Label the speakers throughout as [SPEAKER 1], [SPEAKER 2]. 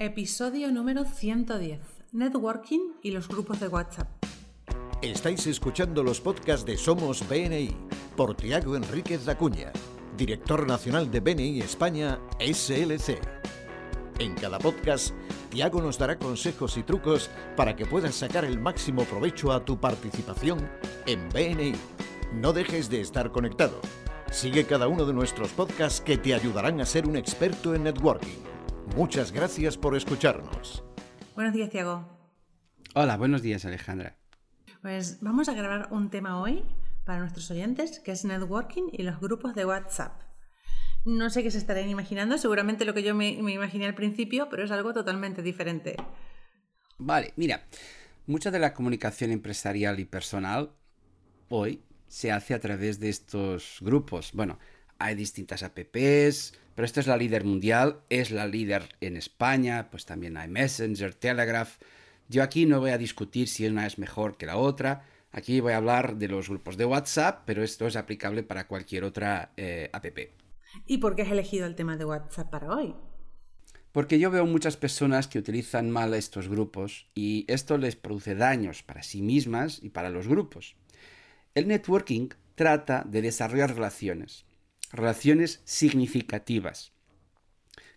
[SPEAKER 1] Episodio número 110. Networking y los grupos de WhatsApp.
[SPEAKER 2] Estáis escuchando los podcasts de Somos BNI por Tiago Enríquez Dacuña, director nacional de BNI España SLC. En cada podcast, Tiago nos dará consejos y trucos para que puedas sacar el máximo provecho a tu participación en BNI. No dejes de estar conectado. Sigue cada uno de nuestros podcasts que te ayudarán a ser un experto en networking. Muchas gracias por escucharnos.
[SPEAKER 1] Buenos días, Tiago.
[SPEAKER 3] Hola, buenos días, Alejandra.
[SPEAKER 1] Pues vamos a grabar un tema hoy para nuestros oyentes, que es networking y los grupos de WhatsApp. No sé qué se estarían imaginando, seguramente lo que yo me, me imaginé al principio, pero es algo totalmente diferente.
[SPEAKER 3] Vale, mira, mucha de la comunicación empresarial y personal hoy se hace a través de estos grupos. Bueno, hay distintas apps, pero esta es la líder mundial, es la líder en España, pues también hay Messenger, Telegraph. Yo aquí no voy a discutir si una es mejor que la otra. Aquí voy a hablar de los grupos de WhatsApp, pero esto es aplicable para cualquier otra eh, app.
[SPEAKER 1] ¿Y por qué has elegido el tema de WhatsApp para hoy?
[SPEAKER 3] Porque yo veo muchas personas que utilizan mal estos grupos y esto les produce daños para sí mismas y para los grupos. El networking trata de desarrollar relaciones, relaciones significativas,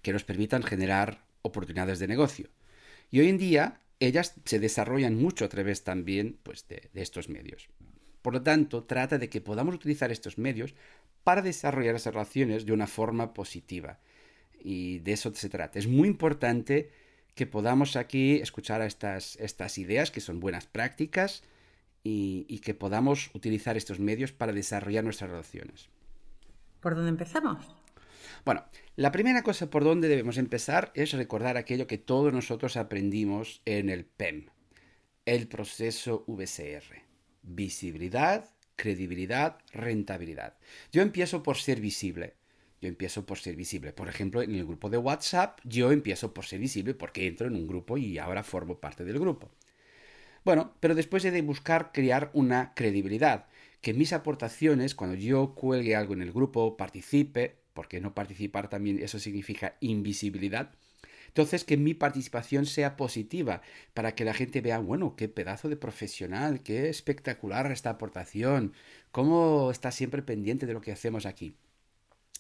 [SPEAKER 3] que nos permitan generar oportunidades de negocio. Y hoy en día ellas se desarrollan mucho a través también pues, de, estos medios. Por lo tanto, trata de que podamos utilizar estos medios para desarrollar esas relaciones de una forma positiva. Y de eso se trata. Es muy importante que podamos aquí escuchar estas, estas ideas que son buenas prácticas y que podamos utilizar estos medios para desarrollar nuestras relaciones.
[SPEAKER 1] ¿Por dónde empezamos?
[SPEAKER 3] Bueno, la primera cosa por donde debemos empezar es recordar aquello que todos nosotros aprendimos en el PEM, el proceso VCR. Visibilidad, credibilidad, rentabilidad. Yo empiezo por ser visible. Yo empiezo por ser visible. Por ejemplo, en el grupo de WhatsApp, yo empiezo por ser visible porque entro en un grupo y ahora formo parte del grupo. Bueno, pero después he de buscar crear una credibilidad. Que mis aportaciones, cuando yo cuelgue algo en el grupo, participe, porque no participar también eso significa invisibilidad. Entonces, que mi participación sea positiva para que la gente vea, bueno, qué pedazo de profesional, qué espectacular esta aportación, cómo está siempre pendiente de lo que hacemos aquí.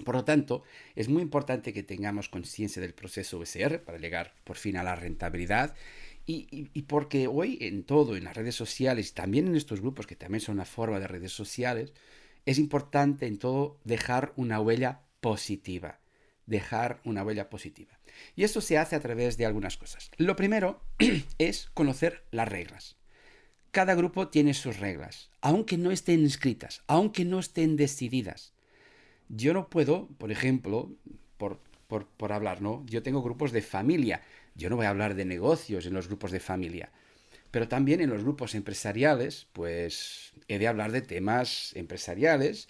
[SPEAKER 3] Por lo tanto, es muy importante que tengamos conciencia del proceso VSR para llegar por fin a la rentabilidad y, porque hoy en todo, en las redes sociales, también en estos grupos que también son una forma de redes sociales, es importante en todo dejar una huella positiva. Dejar una huella positiva. Y esto se hace a través de algunas cosas. Lo primero es conocer las reglas. Cada grupo tiene sus reglas, aunque no estén escritas, aunque no estén decididas. Yo no puedo, por ejemplo, por, por, hablar, ¿no? Yo tengo grupos de familia. Yo no voy a hablar de negocios en los grupos de familia. Pero también en los grupos empresariales, pues he de hablar de temas empresariales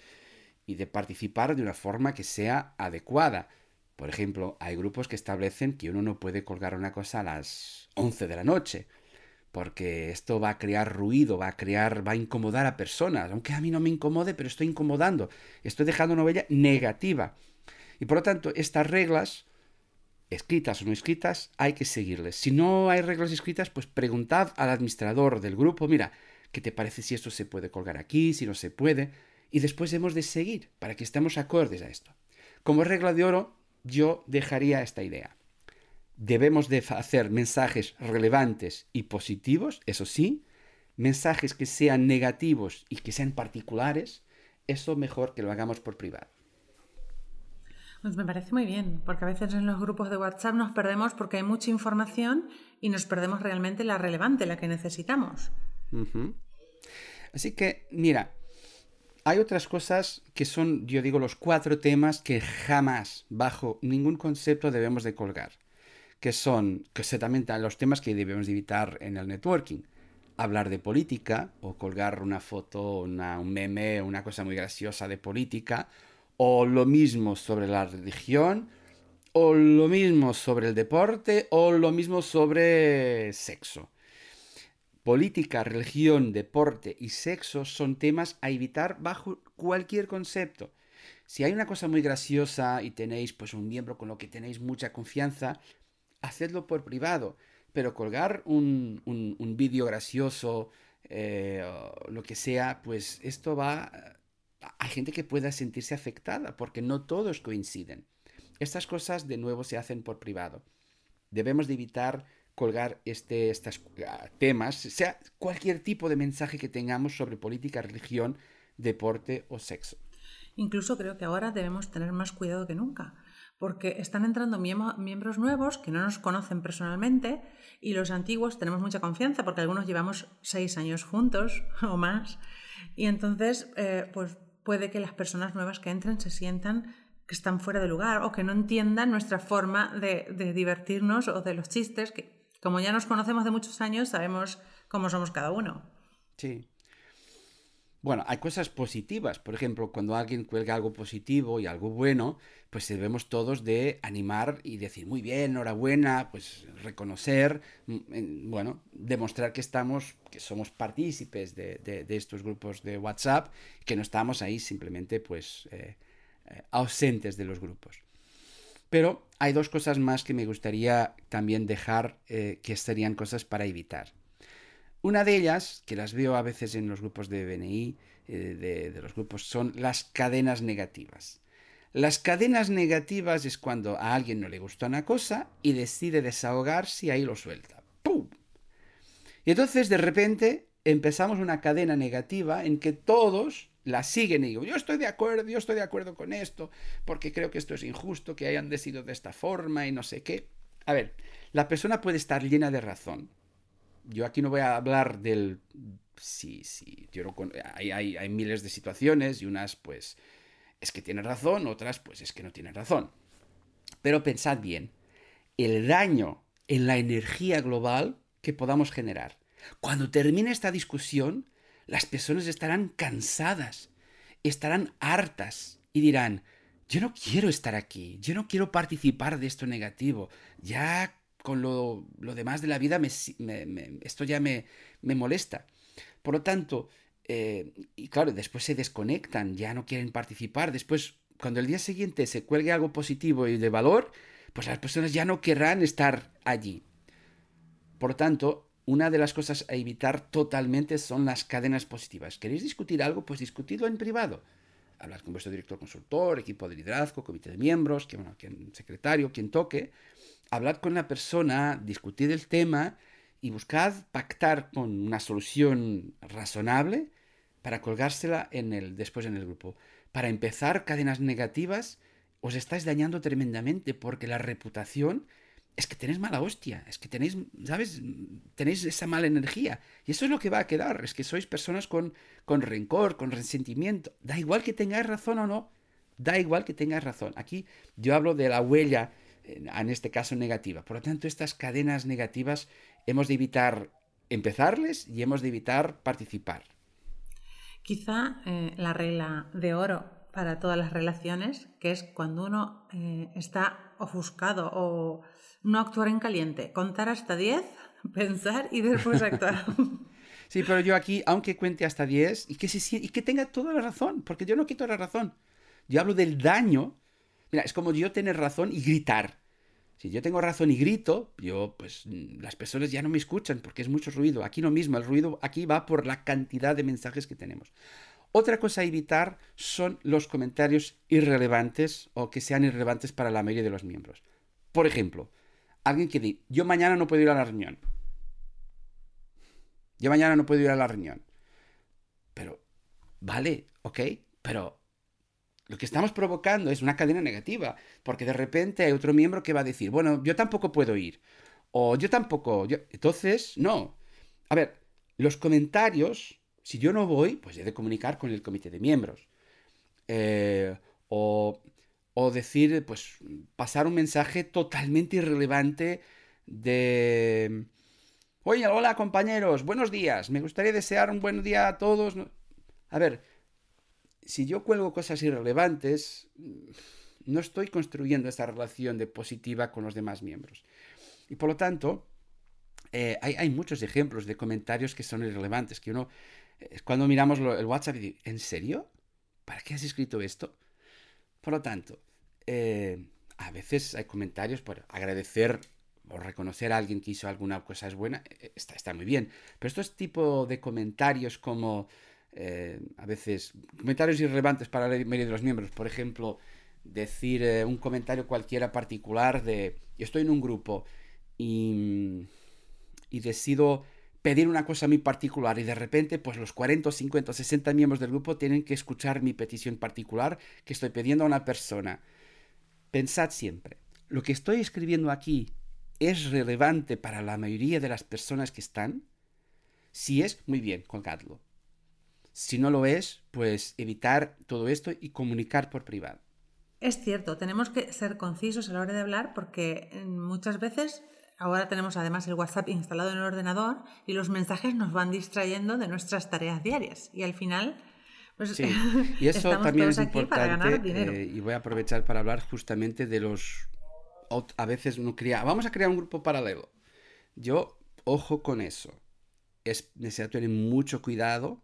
[SPEAKER 3] y de participar de una forma que sea adecuada. Por ejemplo, hay grupos que establecen que uno no puede colgar una cosa a las 11 de la noche, porque esto va a crear ruido, va a crear, va a incomodar a personas, aunque a mí no me incomode, pero estoy incomodando, estoy dejando una huella negativa. Y por lo tanto, estas reglas, escritas o no escritas, hay que seguirles. Si no hay reglas escritas, pues preguntad al administrador del grupo, mira, ¿qué te parece si esto se puede colgar aquí, si no se puede? Y después hemos de seguir para que estemos acordes a esto. Como regla de oro, yo dejaría esta idea. Debemos de hacer mensajes relevantes y positivos, eso sí, mensajes que sean negativos y que sean particulares, eso mejor que lo hagamos por privado.
[SPEAKER 1] Pues me parece muy bien, porque a veces en los grupos de WhatsApp nos perdemos porque hay mucha información y nos perdemos realmente la relevante, la que necesitamos.
[SPEAKER 3] Uh -huh. Así que, mira, hay otras cosas que son, yo digo, los cuatro temas que jamás, bajo ningún concepto, debemos de colgar. Que son, que son también los temas que debemos de evitar en el networking. Hablar de política, o colgar una foto, una, un meme, una cosa muy graciosa de política, o lo mismo sobre la religión, o lo mismo sobre el deporte, o lo mismo sobre sexo. Política, religión, deporte y sexo son temas a evitar bajo cualquier concepto. Si hay una cosa muy graciosa y tenéis pues un miembro con lo que tenéis mucha confianza, hacedlo por privado. Pero colgar un, un, vídeo gracioso, eh, lo que sea, pues esto va... Hay gente que pueda sentirse afectada porque no todos coinciden. Estas cosas de nuevo se hacen por privado. Debemos de evitar colgar este, estos ah, temas, sea cualquier tipo de mensaje que tengamos sobre política, religión, deporte o sexo.
[SPEAKER 1] Incluso creo que ahora debemos tener más cuidado que nunca, porque están entrando miembros nuevos que no nos conocen personalmente y los antiguos tenemos mucha confianza porque algunos llevamos seis años juntos o más y entonces eh, pues puede que las personas nuevas que entren se sientan que están fuera de lugar o que no entiendan nuestra forma de, de divertirnos o de los chistes que como ya nos conocemos de muchos años, sabemos cómo somos cada uno.
[SPEAKER 3] Sí. Bueno, hay cosas positivas. Por ejemplo, cuando alguien cuelga algo positivo y algo bueno, pues debemos todos de animar y decir, muy bien, enhorabuena, pues reconocer, mm, bueno, demostrar que estamos, que somos partícipes de, estos grupos de WhatsApp, que no estamos ahí simplemente, pues, eh, eh, ausentes de los grupos. Pero hay dos cosas más que me gustaría también dejar eh, que serían cosas para evitar. Una de ellas, que las veo a veces en los grupos de BNI, eh, de, los grupos, son las cadenas negativas. Las cadenas negativas es cuando a alguien no le gusta una cosa y decide desahogarse y ahí lo suelta. ¡Pum! Y entonces de repente empezamos una cadena negativa en que todos la siguen y digo, yo estoy de acuerdo, yo estoy de acuerdo con esto, porque creo que esto es injusto, que hayan decidido de esta forma y no sé qué. A ver, la persona puede estar llena de razón. Yo aquí no voy a hablar del... Sí, sí, yo hay, hay, hay miles de situaciones y unas pues es que tiene razón, otras pues es que no tiene razón. Pero pensad bien, el daño en la energía global que podamos generar. Cuando termine esta discusión, las personas estarán cansadas, estarán hartas y dirán, yo no quiero estar aquí, yo no quiero participar de esto negativo, ya con lo, demás de la vida esto ya me, molesta. Por lo tanto, eh, y claro, después se desconectan, ya no quieren participar, después cuando el día siguiente se cuelgue algo positivo y de valor, pues las personas ya no querrán estar allí. Por lo tanto, una de las cosas a evitar totalmente son las cadenas positivas. ¿Queréis discutir algo? Pues discutidlo en privado. Hablad con vuestro director consultor, equipo de liderazgo, comité de miembros, que, bueno, quien, secretario, quien toque. Hablad con la persona, discutid el tema y buscad pactar con una solución razonable para colgársela en el, después en el grupo. Para empezar cadenas negativas, os estáis dañando tremendamente porque la reputación es que tenéis mala hostia, es que tenéis, ¿sabes? Tenéis esa mala energía. Y eso es lo que va a quedar, es que sois personas con, con rencor, con resentimiento. Da igual que tengáis razón o no, da igual que tengáis razón. Aquí yo hablo de la huella, en este caso negativa. Por lo tanto, estas cadenas negativas hemos de evitar empezarles y hemos de evitar participar.
[SPEAKER 1] Quizá eh, la regla de oro para todas las relaciones, que es cuando uno eh, está ofuscado o no actuar en caliente, contar hasta 10, pensar y después actuar.
[SPEAKER 3] Sí, pero yo aquí, aunque cuente hasta 10 y que, se, y que tenga toda la razón, porque yo no quito la razón. Yo hablo del daño. Mira, es como yo tener razón y gritar. Si yo tengo razón y grito, yo, pues las personas ya no me escuchan porque es mucho ruido. Aquí no mismo, el ruido aquí va por la cantidad de mensajes que tenemos. Otra cosa a evitar son los comentarios irrelevantes o que sean irrelevantes para la mayoría de los miembros. Por ejemplo, alguien que dice, yo mañana no puedo ir a la reunión. Yo mañana no puedo ir a la reunión. Pero, vale, ok, pero lo que estamos provocando es una cadena negativa, porque de repente hay otro miembro que va a decir, bueno, yo tampoco puedo ir, o yo tampoco, entonces, no. A ver, los comentarios, si yo no voy, pues he de comunicar con el comité de miembros. Eh, o o decir, pues, pasar un mensaje totalmente irrelevante de... Oye, hola compañeros, buenos días, me gustaría desear un buen día a todos. A ver, si yo cuelgo cosas irrelevantes, no estoy construyendo esa relación de positiva con los demás miembros. Y por lo tanto, eh, hay, muchos ejemplos de comentarios que son irrelevantes, que uno, eh, cuando miramos el WhatsApp ¿en serio? ¿Para qué has escrito esto? Por lo tanto, eh, a veces hay comentarios por agradecer o reconocer a alguien que hizo alguna cosa es buena, está, está muy bien. Pero estos tipos de comentarios como eh, a veces comentarios irrelevantes para la mayoría de los miembros, por ejemplo, decir eh, un comentario cualquiera particular de estoy en un grupo y, y decido pedir una cosa muy particular y de repente pues los 40, 50, 60 miembros del grupo tienen que escuchar mi petición particular que estoy pidiendo a una persona. Pensad siempre, lo que estoy escribiendo aquí es relevante para la mayoría de las personas que están. Si es, muy bien, colgadlo. Si no lo es, pues evitar todo esto y comunicar por privado.
[SPEAKER 1] Es cierto, tenemos que ser concisos a la hora de hablar porque eh, muchas veces ahora tenemos además el WhatsApp instalado en el ordenador y los mensajes nos van distrayendo de nuestras tareas diarias y al final pues,
[SPEAKER 3] sí. y eso también es importante eh, y voy a aprovechar para hablar justamente de los a veces uno crea vamos a crear un grupo paralelo yo ojo con eso es necesario tener mucho cuidado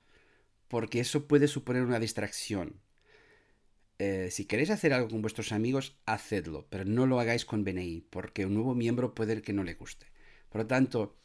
[SPEAKER 3] porque eso puede suponer una distracción. Eh, si queréis hacer algo con vuestros amigos, hacedlo, pero no lo hagáis con BNI, porque un nuevo miembro puede que no le guste. Por lo tanto,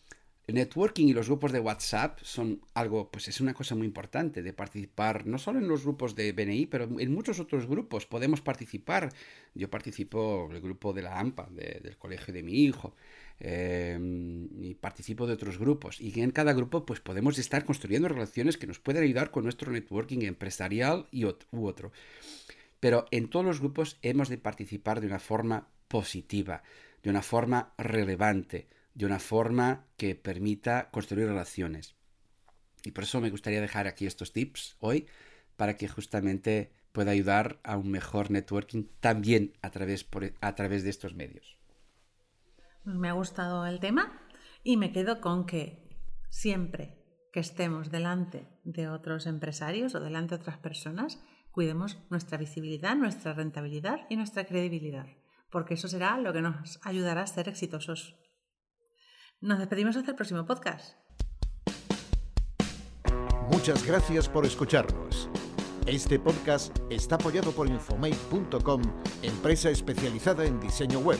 [SPEAKER 3] el networking y los grupos de WhatsApp son algo, pues es una cosa muy importante de participar, no solo en los grupos de BNI, pero en muchos otros grupos podemos participar. Yo participo en el grupo de la AMPA, del colegio de mi hijo. Em, y participo de otros grupos. Y en cada grupo pues podemos estar construyendo relaciones que nos pueden ayudar con nuestro networking empresarial y u otro. Pero en todos los grupos hemos de participar de una forma positiva, de una forma relevante, de una forma que permita construir relaciones. Y por eso me gustaría dejar aquí estos tips hoy para que justamente pueda ayudar a un mejor networking también a través, a través de estos medios.
[SPEAKER 1] Me ha gustado el tema y me quedo con que siempre que estemos delante de otros empresarios o delante de otras personas, cuidemos nuestra visibilidad, nuestra rentabilidad y nuestra credibilidad, porque eso será lo que nos ayudará a ser exitosos. Nos despedimos hasta el próximo podcast.
[SPEAKER 2] Muchas gracias por escucharnos. Este podcast está apoyado por Infomate.com, empresa especializada en diseño web